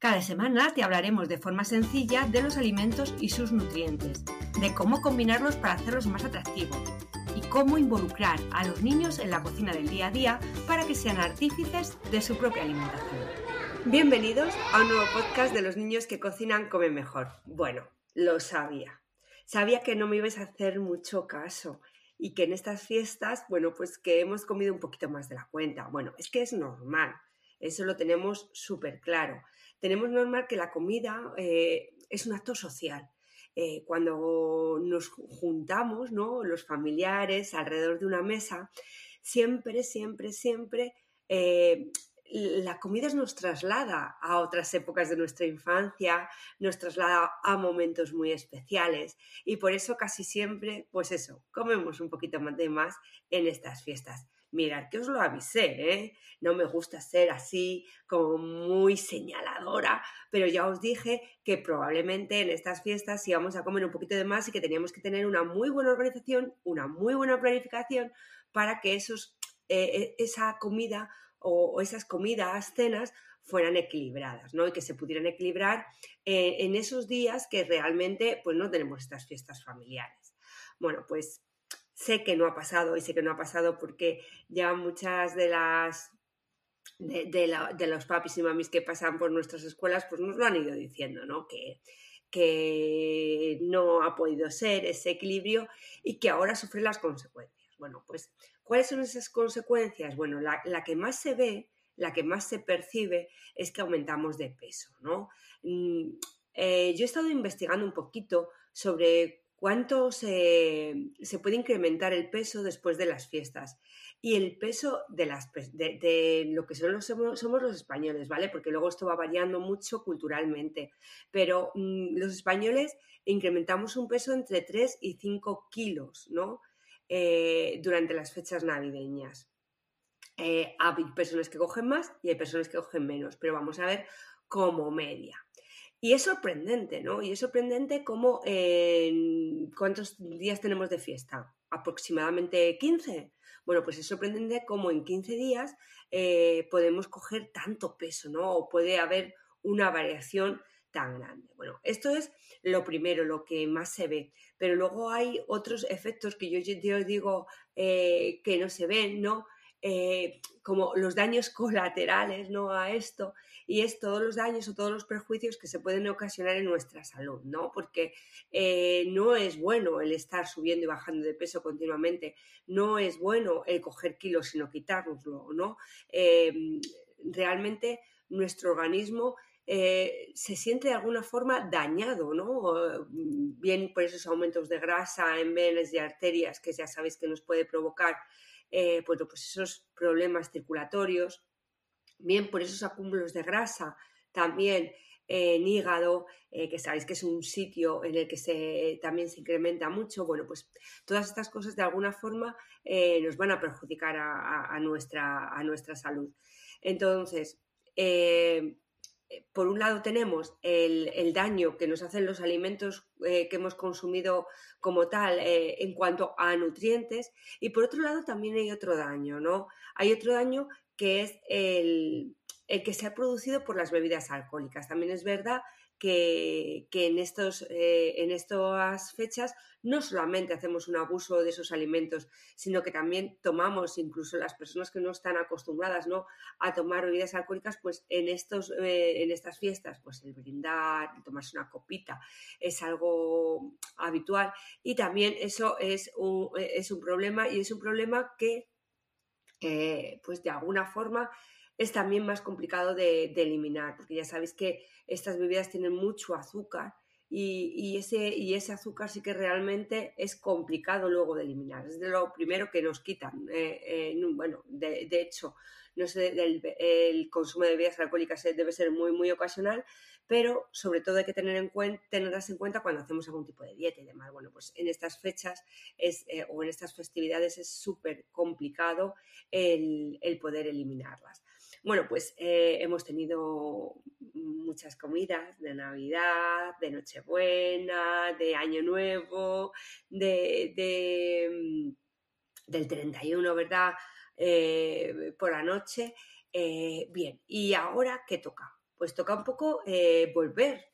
Cada semana te hablaremos de forma sencilla de los alimentos y sus nutrientes, de cómo combinarlos para hacerlos más atractivos y cómo involucrar a los niños en la cocina del día a día para que sean artífices de su propia alimentación. Bienvenidos a un nuevo podcast de los niños que cocinan comen mejor. Bueno, lo sabía. Sabía que no me ibas a hacer mucho caso y que en estas fiestas, bueno, pues que hemos comido un poquito más de la cuenta. Bueno, es que es normal. Eso lo tenemos súper claro tenemos normal que la comida eh, es un acto social. Eh, cuando nos juntamos, ¿no? los familiares alrededor de una mesa, siempre, siempre, siempre eh, la comida nos traslada a otras épocas de nuestra infancia, nos traslada a momentos muy especiales y por eso casi siempre, pues eso, comemos un poquito más de más en estas fiestas. Mirad que os lo avisé, ¿eh? No me gusta ser así como muy señaladora, pero ya os dije que probablemente en estas fiestas íbamos a comer un poquito de más y que teníamos que tener una muy buena organización, una muy buena planificación para que esos, eh, eh, esa comida o, esas comidas, cenas, fueran equilibradas, ¿no? Y que se pudieran equilibrar eh, en esos días que realmente pues no tenemos estas fiestas familiares. Bueno, pues sé que no ha pasado y sé que no ha pasado porque ya muchas de las de, los papis y mamis que pasan por nuestras escuelas pues nos lo han ido diciendo, ¿no? Que, que no ha podido ser ese equilibrio y que ahora sufre las consecuencias. Bueno, pues, ¿cuáles son esas consecuencias? Bueno, la, que más se ve, la que más se percibe es que aumentamos de peso, ¿no? Mm, eh, yo he estado investigando un poquito sobre cuánto se, puede incrementar el peso después de las fiestas y el peso de, las, de, lo que somos, los españoles, ¿vale? Porque luego esto va variando mucho culturalmente, pero mm, los españoles incrementamos un peso entre 3 y 5 kilos, ¿no? Eh, durante las fechas navideñas. Eh, hay personas que cogen más y hay personas que cogen menos, pero vamos a ver como media. Y es sorprendente, ¿no? Y es sorprendente cómo en cuántos días tenemos de fiesta. Aproximadamente 15. Bueno, pues es sorprendente cómo en 15 días eh, podemos coger tanto peso, ¿no? O puede haber una variación tan grande. Bueno, esto es lo primero, lo que más se ve. Pero luego hay otros efectos que yo, yo digo eh, que no se ven, ¿no? Eh, como los daños colaterales ¿no? a esto, y es todos los daños o todos los perjuicios que se pueden ocasionar en nuestra salud, ¿no? Porque eh, no es bueno el estar subiendo y bajando de peso continuamente, no es bueno el coger kilos sino quitárnoslo, ¿no? Eh, realmente nuestro organismo se siente de alguna forma dañado, ¿no? Bien por esos aumentos de grasa en venas y arterias que ya sabéis que nos puede provocar eh, pues, esos problemas circulatorios, bien por esos acúmulos de grasa, también en hígado, eh, que sabéis que es un sitio en el que se, también se incrementa mucho, bueno, pues todas estas cosas de alguna forma eh, nos van a perjudicar a, nuestra, a nuestra salud. Entonces, eh, por un lado tenemos el, daño que nos hacen los alimentos eh, que hemos consumido como tal eh, en cuanto a nutrientes y por otro lado también hay otro daño, ¿no? Hay otro daño que es el, el que se ha producido por las bebidas alcohólicas. También es verdad que, en, estos, eh, en estas fechas no solamente hacemos un abuso de esos alimentos, sino que también tomamos, incluso las personas que no están acostumbradas ¿no? a tomar bebidas alcohólicas, pues en, estos, eh, en estas fiestas, pues el brindar, el tomarse una copita es algo habitual y también eso es un, es un problema y es un problema que, eh, pues de alguna forma, es también más complicado de, eliminar, porque ya sabéis que estas bebidas tienen mucho azúcar y, ese, y ese azúcar sí que realmente es complicado luego de eliminar. Es lo primero que nos quitan. Eh, eh, bueno, de, hecho, no sé, el, consumo de bebidas alcohólicas debe ser muy, muy ocasional, pero sobre todo hay que tener en tenerlas en cuenta cuando hacemos algún tipo de dieta y demás. Bueno, pues en estas fechas es, eh, o en estas festividades es súper complicado el, poder eliminarlas. Bueno, pues eh, hemos tenido muchas comidas de Navidad, de Nochebuena, de Año Nuevo, de, mm, del 31, ¿verdad? Eh, por la noche. Eh, bien, ¿y ahora qué toca? Pues toca un poco volver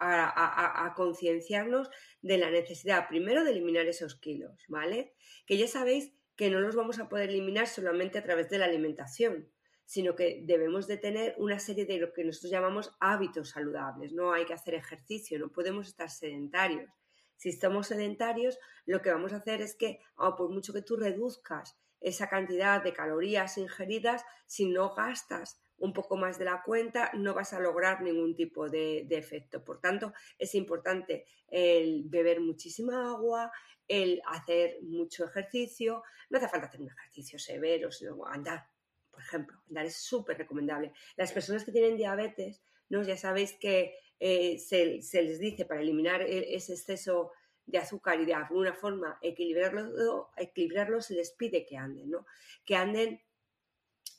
a, concienciarnos de la necesidad, primero, de eliminar esos kilos, ¿vale? Que ya sabéis que no los vamos a poder eliminar solamente a través de la alimentación, sino que debemos de tener una serie de lo que nosotros llamamos hábitos saludables. No hay que hacer ejercicio, no podemos estar sedentarios. Si estamos sedentarios, lo que vamos a hacer es que, oh, por mucho que tú reduzcas esa cantidad de calorías ingeridas, si no gastas un poco más de la cuenta, no vas a lograr ningún tipo de, efecto. Por tanto, es importante el beber muchísima agua, el hacer mucho ejercicio. No hace falta hacer un ejercicio severo, sino andar, por ejemplo. Andar es súper recomendable. Las personas que tienen diabetes, ¿no? ya sabéis que eh, se, les dice para eliminar e, ese exceso de azúcar y de alguna forma equilibrarlo, equilibrarlo se les pide que anden, ¿no? Que anden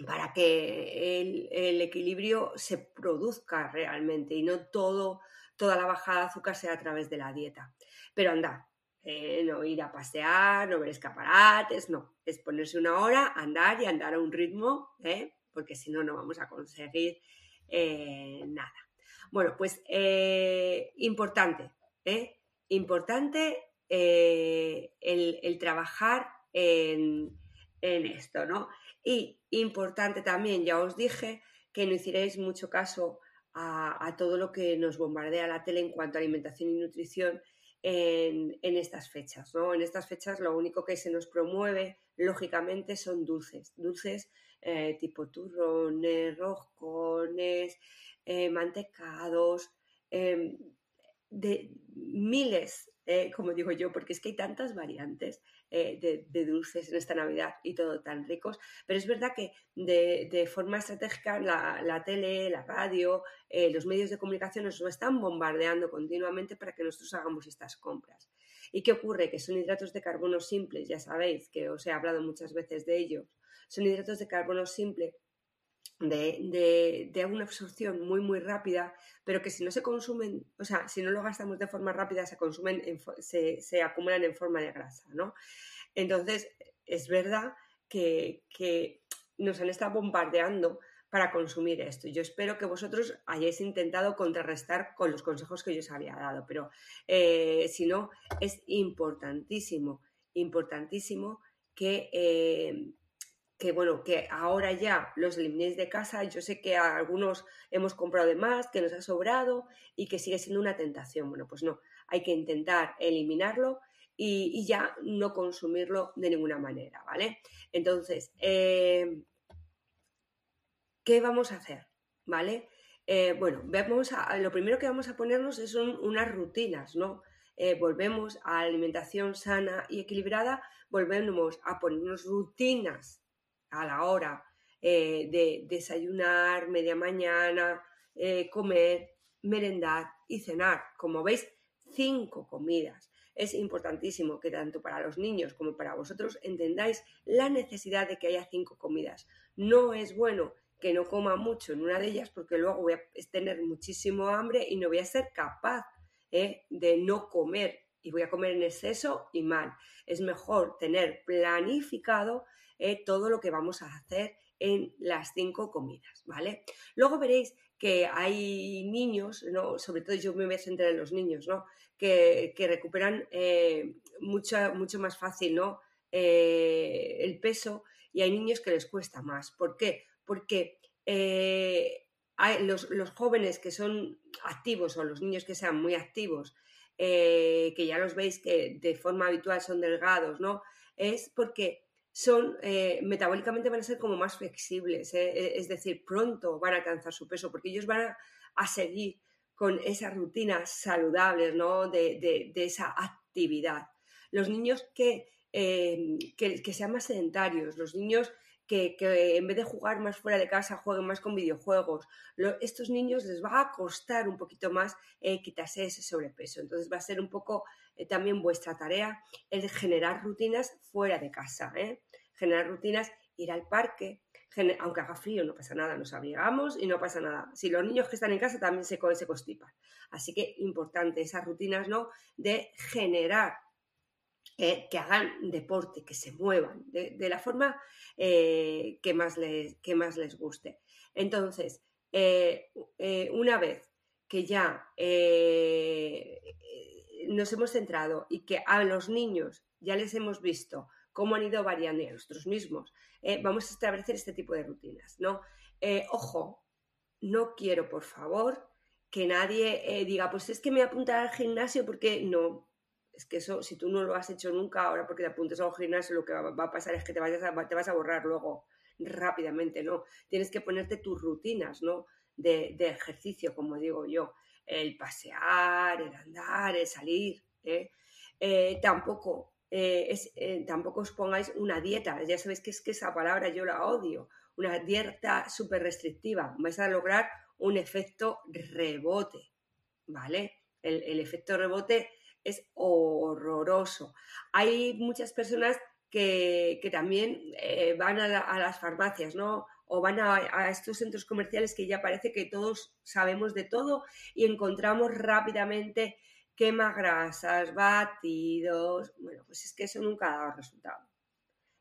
para que el, equilibrio se produzca realmente y no todo, toda la bajada de azúcar sea a través de la dieta. Pero andar, eh, no ir a pasear, no ver escaparates, no, es ponerse una hora, andar y andar a un ritmo, ¿eh? porque si no, no vamos a conseguir eh, nada. Bueno, pues importante, importante el, trabajar en, esto, ¿no? Y importante también, ya os dije, que no hicierais mucho caso a, todo lo que nos bombardea la tele en cuanto a alimentación y nutrición en, estas fechas, ¿no? En estas fechas lo único que se nos promueve, lógicamente, son dulces, dulces eh, tipo turrones, roscones, eh, mantecados, em, de miles, eh, como digo yo, porque es que hay tantas variantes eh, de, dulces en esta Navidad y todo tan ricos, pero es verdad que de, forma estratégica la, tele, la radio, eh, los medios de comunicación nos están bombardeando continuamente para que nosotros hagamos estas compras. ¿Y qué ocurre? Que son hidratos de carbono simples, ya sabéis que os he hablado muchas veces de ellos, son hidratos de carbono simple de, de, una absorción muy, muy rápida, pero que si no se consumen, o sea, si no lo gastamos de forma rápida, se consumen, se, se, acumulan en forma de grasa, ¿no? Entonces, es verdad que, que nos han estado bombardeando para consumir esto. Yo espero que vosotros hayáis intentado contrarrestar con los consejos que yo os había dado, pero eh, si no, es importantísimo, importantísimo que, eh, que bueno, que ahora ya los eliminéis de casa. Yo sé que algunos hemos comprado de más, que nos ha sobrado y que sigue siendo una tentación. Bueno, pues no, hay que intentar eliminarlo y, ya no consumirlo de ninguna manera, ¿vale? Entonces, eh, ¿qué vamos a hacer? ¿Vale? Eh, bueno, vamos a, lo primero que vamos a ponernos son unas rutinas, ¿no? Eh, volvemos a alimentación sana y equilibrada, volvemos a ponernos rutinas a la hora eh, de desayunar, media mañana, eh, comer, merendar y cenar. Como veis, cinco comidas. Es importantísimo que tanto para los niños como para vosotros entendáis la necesidad de que haya cinco comidas. No es bueno que no coma mucho en una de ellas porque luego voy a tener muchísimo hambre y no voy a ser capaz eh, de no comer y voy a comer en exceso y mal. Es mejor tener planificado eh, todo lo que vamos a hacer en las cinco comidas, ¿vale? Luego veréis que hay niños, ¿no? sobre todo yo me voy a centrar en los niños, ¿no? que, recuperan eh, mucho, mucho más fácil ¿no? Eh, el peso y hay niños que les cuesta más. ¿Por qué? Porque hay los, los, jóvenes que son activos o los niños que sean muy activos, que ya los veis que de forma habitual son delgados, ¿no? Es porque son eh, metabólicamente van a ser como más flexibles, eh, eh, es decir, pronto van a alcanzar su peso porque ellos van a, seguir con esas rutinas saludables, ¿no? De, esa actividad. Los niños que, que, sean más sedentarios, los niños que, en vez de jugar más fuera de casa, jueguen más con videojuegos. estos niños les va a costar un poquito más quitarse ese sobrepeso. Entonces va a ser un poco también vuestra tarea el generar rutinas fuera de casa. ¿eh? Generar rutinas, ir al parque, aunque haga frío, no pasa nada, nos abrigamos y no pasa nada. Si los niños que están en casa también se, se constipan. Así que importante esas rutinas, ¿no? De generar que hagan deporte, que se muevan, de, la forma eh, que, más les, que más les guste. Entonces, eh, eh, una vez que ya nos hemos centrado y que a los niños ya les hemos visto cómo han ido variando y a nosotros mismos, vamos a establecer este tipo de rutinas, ¿no? ojo, no quiero, por favor, que nadie diga, pues es que me a apuntar al gimnasio porque no, es que eso, si tú no lo has hecho nunca, ahora porque te apuntes a un gimnasio, lo que va, a pasar es que te, vayas te vas a borrar luego rápidamente, ¿no? Tienes que ponerte tus rutinas, ¿no? De, ejercicio, como digo yo, el pasear, el andar, el salir, ¿eh? Eh, tampoco, eh, es, tampoco os pongáis una dieta, ya sabéis que es que esa palabra yo la odio, una dieta súper restrictiva, vais a lograr un efecto rebote, ¿vale? El, el efecto rebote es horroroso. Hay muchas personas que, también eh, van a, las farmacias, ¿no? O van a, estos centros comerciales que ya parece que todos sabemos de todo y encontramos rápidamente quemagrasas, batidos. Bueno, pues es que eso nunca ha dado resultado.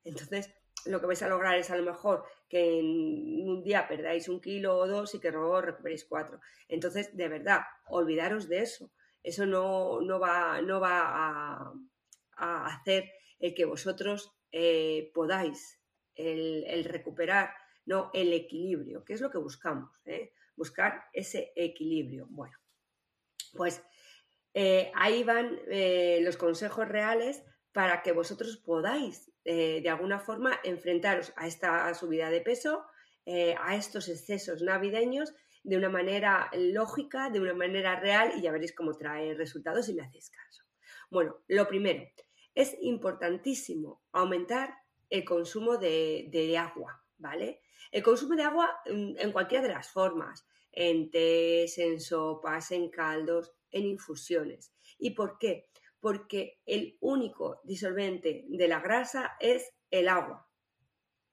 Entonces, lo que vais a lograr es a lo mejor que en un día perdáis un kilo o dos y que luego recuperéis cuatro. Entonces, de verdad, olvidaros de eso eso no, va, no va a, hacer el que vosotros eh, podáis el, recuperar no el equilibrio, que es lo que buscamos, ¿eh? buscar ese equilibrio. Bueno, pues eh, ahí van los consejos reales para que vosotros podáis de alguna forma enfrentaros a esta subida de peso, a estos excesos navideños de una manera lógica, de una manera real y ya veréis cómo trae resultados si me hacéis caso. Bueno, lo primero, es importantísimo aumentar el consumo de, agua, ¿vale? El consumo de agua en cualquiera de las formas, en tés, en sopas, en caldos, en infusiones. ¿Y por qué? Porque el único disolvente de la grasa es el agua.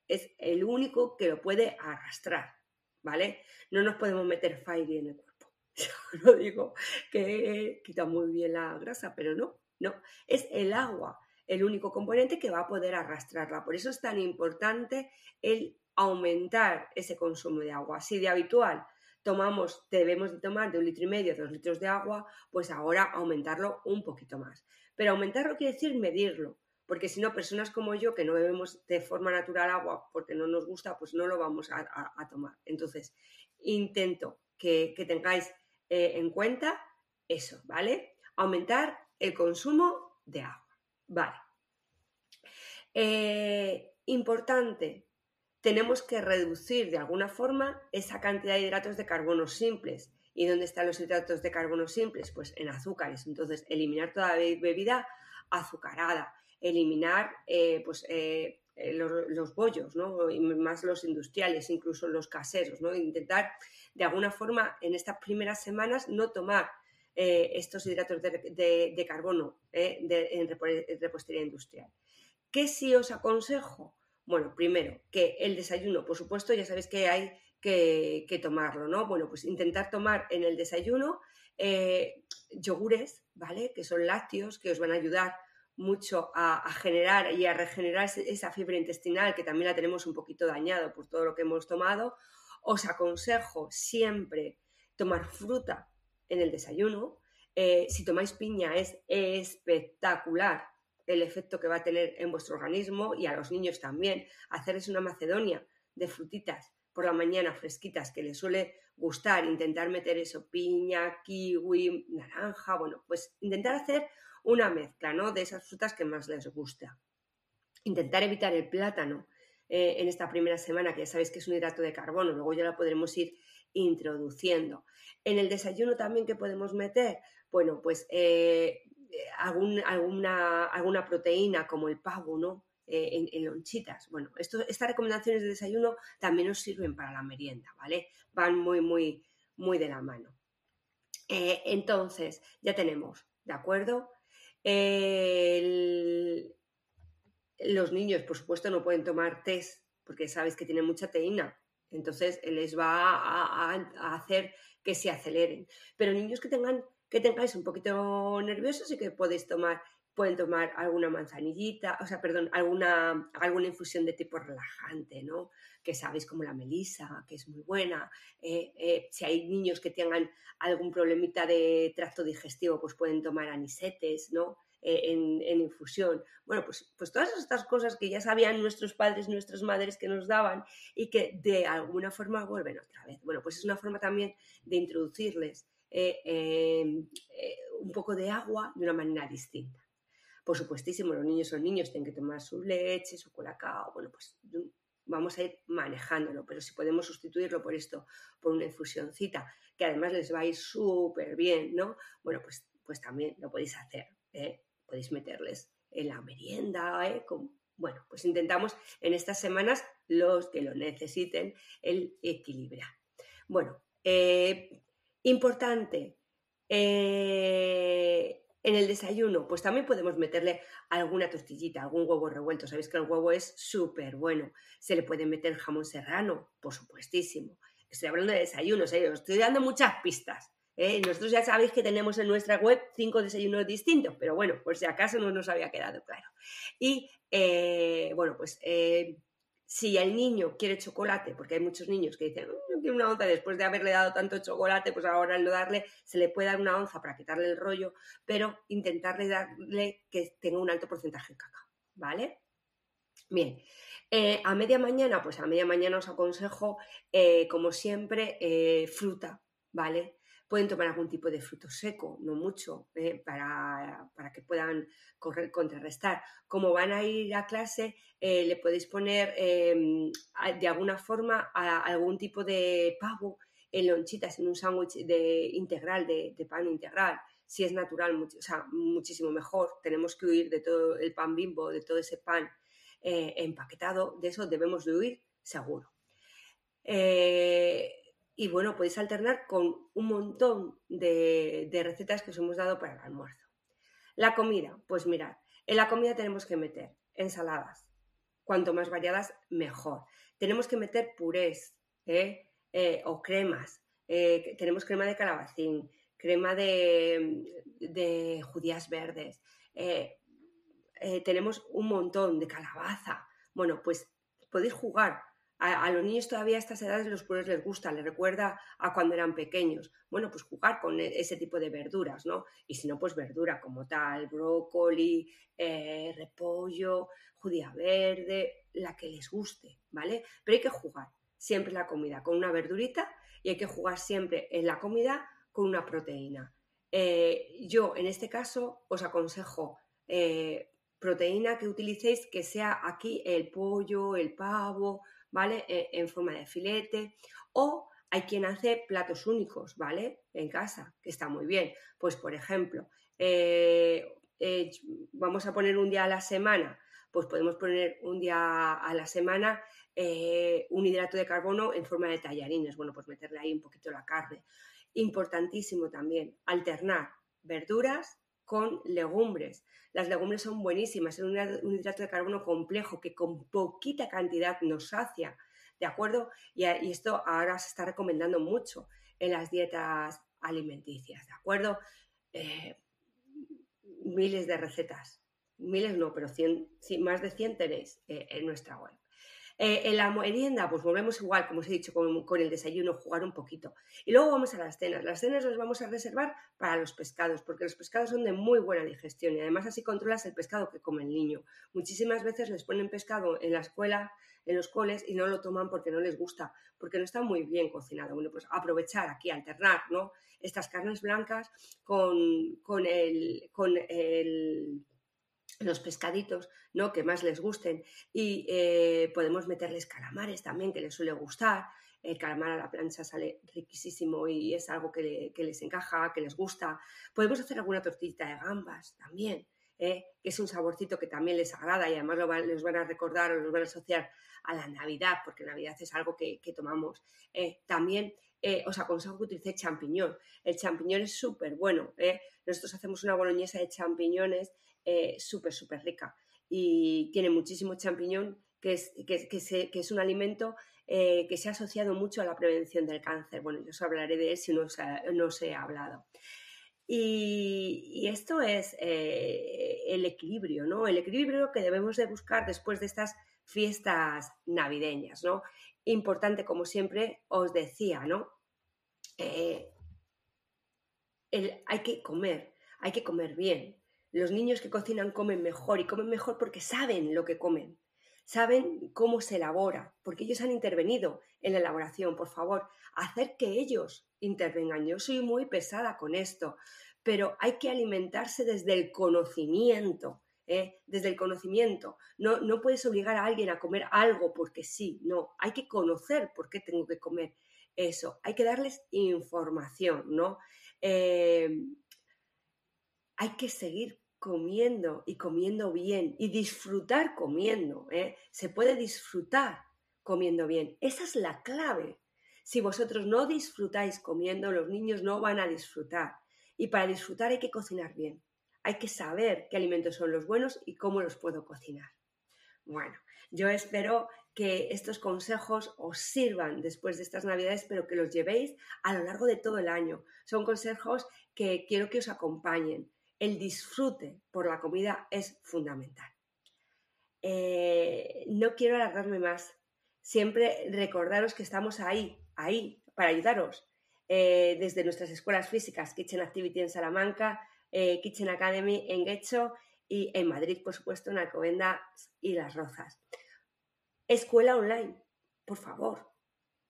Es el único que lo puede arrastrar. ¿vale? No nos podemos meter Fairy en el cuerpo. Yo no digo que quita muy bien la grasa, pero no, no. Es el agua el único componente que va a poder arrastrarla. Por eso es tan importante el aumentar ese consumo de agua. Si de habitual tomamos, debemos de tomar de un litro y medio, dos litros de agua, pues ahora aumentarlo un poquito más. Pero aumentarlo quiere decir medirlo porque si no, personas como yo que no bebemos de forma natural agua porque no nos gusta, pues no lo vamos a, tomar. Entonces, intento que, tengáis eh, en cuenta eso, ¿vale? Aumentar el consumo de agua, ¿vale? Eh, importante, tenemos que reducir de alguna forma esa cantidad de hidratos de carbono simples. ¿Y dónde están los hidratos de carbono simples? Pues en azúcares. Entonces, eliminar toda bebida azucarada eliminar eh, pues, eh, eh, los, bollos, ¿no? y más los industriales, incluso los caseros, ¿no? intentar de alguna forma en estas primeras semanas no tomar estos hidratos de, carbono en repostería industrial. ¿Qué sí os aconsejo? Bueno, primero, que el desayuno, por supuesto, ya sabéis que hay que, tomarlo, ¿no? Bueno, pues intentar tomar en el desayuno yogures, ¿vale? Que son lácteos, que os van a ayudar mucho a, generar y a regenerar esa fibra intestinal que también la tenemos un poquito dañado por todo lo que hemos tomado, os aconsejo siempre tomar fruta en el desayuno. Eh, si tomáis piña es espectacular el efecto que va a tener en vuestro organismo y a los niños también. Hacerles una macedonia de frutitas por la mañana fresquitas que les suele gustar, intentar meter eso, piña, kiwi, naranja, bueno, pues intentar hacer una mezcla ¿no? de esas frutas que más les gusta. Intentar evitar el plátano eh, en esta primera semana, que ya sabéis que es un hidrato de carbono, luego ya la podremos ir introduciendo. En el desayuno también que podemos meter, bueno, pues eh, alguna, alguna proteína como el pavo, ¿no? en, lonchitas. Bueno, estas recomendaciones de desayuno también nos sirven para la merienda, ¿vale? Van muy, muy, muy de la mano. entonces, ya tenemos, ¿de acuerdo? los niños, por supuesto, no pueden tomar test porque sabes que tienen mucha teína. Entonces les va a, hacer que se aceleren. Pero niños que tengan que tengáis un poquito nerviosos y que podéis tomar, pueden tomar alguna manzanillita, o sea, perdón, alguna, alguna infusión de tipo relajante, ¿no? Que sabéis como la melisa, que es muy buena. Eh, eh, si hay niños que tengan algún problemita de tracto digestivo, pues pueden tomar anisetes, ¿no? Eh, en, infusión. Bueno, pues, pues todas estas cosas que ya sabían nuestros padres, nuestras madres que nos daban y que de alguna forma vuelven otra vez. Bueno, pues es una forma también de introducirles eh, em, eh, un poco de agua de una manera distinta. Por supuestísimo, los niños son niños, tienen que tomar su leche, su colacao, bueno, pues vamos a ir manejándolo, pero si podemos sustituirlo por esto, por una infusioncita, que además les va a ir súper bien, ¿no? Bueno, pues, pues también lo podéis hacer podéis meterles en la merienda, ¿eh? bueno, pues intentamos en estas semanas, los que lo necesiten, el equilibrar. Bueno, eh, importante, eh, en el desayuno, pues también podemos meterle alguna tortillita, algún huevo revuelto. Sabéis que el huevo es súper bueno. Se le puede meter jamón serrano, por supuestísimo. Estoy hablando de desayunos, ¿eh? estoy dando muchas pistas. ¿eh? Nosotros ya sabéis que tenemos en nuestra web cinco desayunos distintos, pero bueno, por si acaso no nos había quedado claro. Y eh, bueno, pues si el niño quiere chocolate, porque hay muchos niños que dicen, no quiero una onza después de haberle dado tanto chocolate, pues ahora al no darle, se le puede dar una onza para quitarle el rollo, pero intentarle darle que tenga un alto porcentaje de cacao, ¿vale? Bien, a media mañana, pues a media mañana os aconsejo, como siempre, fruta, ¿vale? Pueden tomar algún tipo de fruto seco, no mucho, ¿eh? para, que puedan contrarrestar. Como van a ir a clase, eh, le podéis poner em, de alguna forma algún tipo de pavo en lonchitas, en un sándwich de, integral, de, pan integral. Si es natural, o sea, muchísimo mejor. Tenemos que huir de todo el pan bimbo, de todo ese pan eh, empaquetado. De eso debemos de huir seguro. Y bueno, podéis alternar con un montón de, recetas que os hemos dado para el almuerzo. La comida, pues mirad, en la comida tenemos que meter ensaladas. Cuanto más variadas, mejor. Tenemos que meter purés ¿eh? Eh, o cremas. Eh, tenemos crema de calabacín, crema de, de judías verdes. tenemos un montón de calabaza. Bueno, pues podéis jugar a, los niños todavía a estas edades los puros les gusta, les recuerda a cuando eran pequeños. Bueno, pues jugar con e, ese tipo de verduras, ¿no? Y si no, pues verdura como tal, brócoli, eh, repollo, judía verde, la que les guste, ¿vale? Pero hay que jugar siempre la comida con una verdurita y hay que jugar siempre en la comida con una proteína. Eh, yo, en este caso, os aconsejo eh, proteína que utilicéis que sea aquí el pollo, el pavo, ¿vale? E, en forma de filete. O hay quien hace platos únicos, ¿vale? En casa, que está muy bien. Pues, por ejemplo, eh, eh, vamos a poner un día a la semana, pues podemos poner un día a la semana eh, un hidrato de carbono en forma de tallarines. Bueno, pues meterle ahí un poquito la carne. Importantísimo también, alternar verduras con legumbres. Las legumbres son buenísimas, es un, hidrato de carbono complejo que con poquita cantidad nos sacia, ¿de acuerdo? Y, esto ahora se está recomendando mucho en las dietas alimenticias, ¿de acuerdo? Eh, miles de recetas, miles no, pero más de 100 tenéis eh, en nuestra web. Eh, en la merienda, pues volvemos igual, como os he dicho, con, el desayuno, jugar un poquito. Y luego vamos a las cenas. Las cenas las vamos a reservar para los pescados, porque los pescados son de muy buena digestión y además así controlas el pescado que come el niño. Muchísimas veces les ponen pescado en la escuela, en los coles, y no lo toman porque no les gusta, porque no está muy bien cocinado. Bueno, pues aprovechar aquí, alternar, ¿no? Estas carnes blancas con, con el, con el los pescaditos, ¿no? Que más les gusten. Y eh, podemos meterles calamares también, que les suele gustar. El calamar a la plancha sale riquísimo y es algo que, les encaja, que les gusta. Podemos hacer alguna tortillita de gambas también. que es un saborcito que también les agrada y además lo les van a recordar o los van a asociar a la Navidad, porque Navidad es algo que, tomamos. también os aconsejo que utilicéis champiñón. El champiñón es súper bueno. Nosotros hacemos una boloñesa de champiñones súper, súper rica y tiene muchísimo champiñón, que es, que, es un alimento eh, que se ha asociado mucho a la prevención del cáncer. Bueno, yo os hablaré de él si no os, he hablado. Y, esto es eh, el equilibrio, ¿no? El equilibrio que debemos de buscar después de estas fiestas navideñas, ¿no? Importante, como siempre os decía, ¿no? Eh, hay que comer, hay que comer bien. Los niños que cocinan comen mejor y comen mejor porque saben lo que comen saben cómo se elabora, porque ellos han intervenido en la elaboración. Por favor, hacer que ellos intervengan. Yo soy muy pesada con esto, pero hay que alimentarse desde el conocimiento. ¿eh? Desde el conocimiento. No, no puedes obligar a alguien a comer algo porque sí, no. Hay que conocer por qué tengo que comer eso. Hay que darles información, ¿no? Eh, hay que seguir comiendo y comiendo bien y disfrutar comiendo. ¿eh? Se puede disfrutar comiendo bien. Esa es la clave. Si vosotros no disfrutáis comiendo, los niños no van a disfrutar. Y para disfrutar hay que cocinar bien. Hay que saber qué alimentos son los buenos y cómo los puedo cocinar. Bueno, yo espero que estos consejos os sirvan después de estas navidades, pero que los llevéis a lo largo de todo el año. Son consejos que quiero que os acompañen el disfrute por la comida es fundamental. Eh, no quiero alargarme más. Siempre recordaros que estamos ahí, ahí, para ayudaros. Eh, desde nuestras escuelas físicas, Kitchen Activity en Salamanca, eh, Kitchen Academy en Guecho y en Madrid, por supuesto, en Alcobendas y Las Rozas. Escuela online, por favor.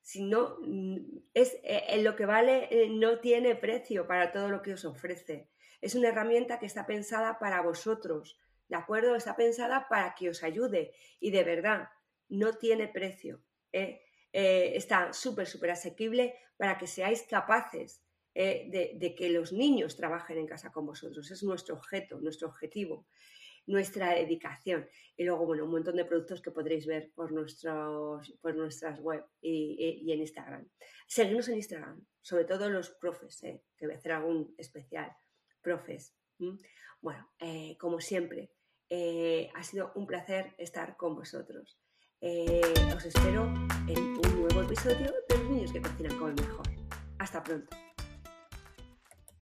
Si no, mm, es lo que vale, no tiene precio para todo lo que os ofrece. Es una herramienta que está pensada para vosotros, ¿de acuerdo? Está pensada para que os ayude y de verdad no tiene precio. ¿eh? Eh, está súper, súper asequible para que seáis capaces ¿eh? de, que los niños trabajen en casa con vosotros. Es nuestro objeto, nuestro objetivo, nuestra dedicación. Y luego, bueno, un montón de productos que podréis ver por, nuestros, por nuestras web y, en Instagram. Seguimos en Instagram, sobre todo los profes, que voy a hacer algún especial profes. Bueno, eh, como siempre, eh, ha sido un placer estar con vosotros. Eh, os espero en un nuevo episodio de los niños que cocinan como el mejor. Hasta pronto.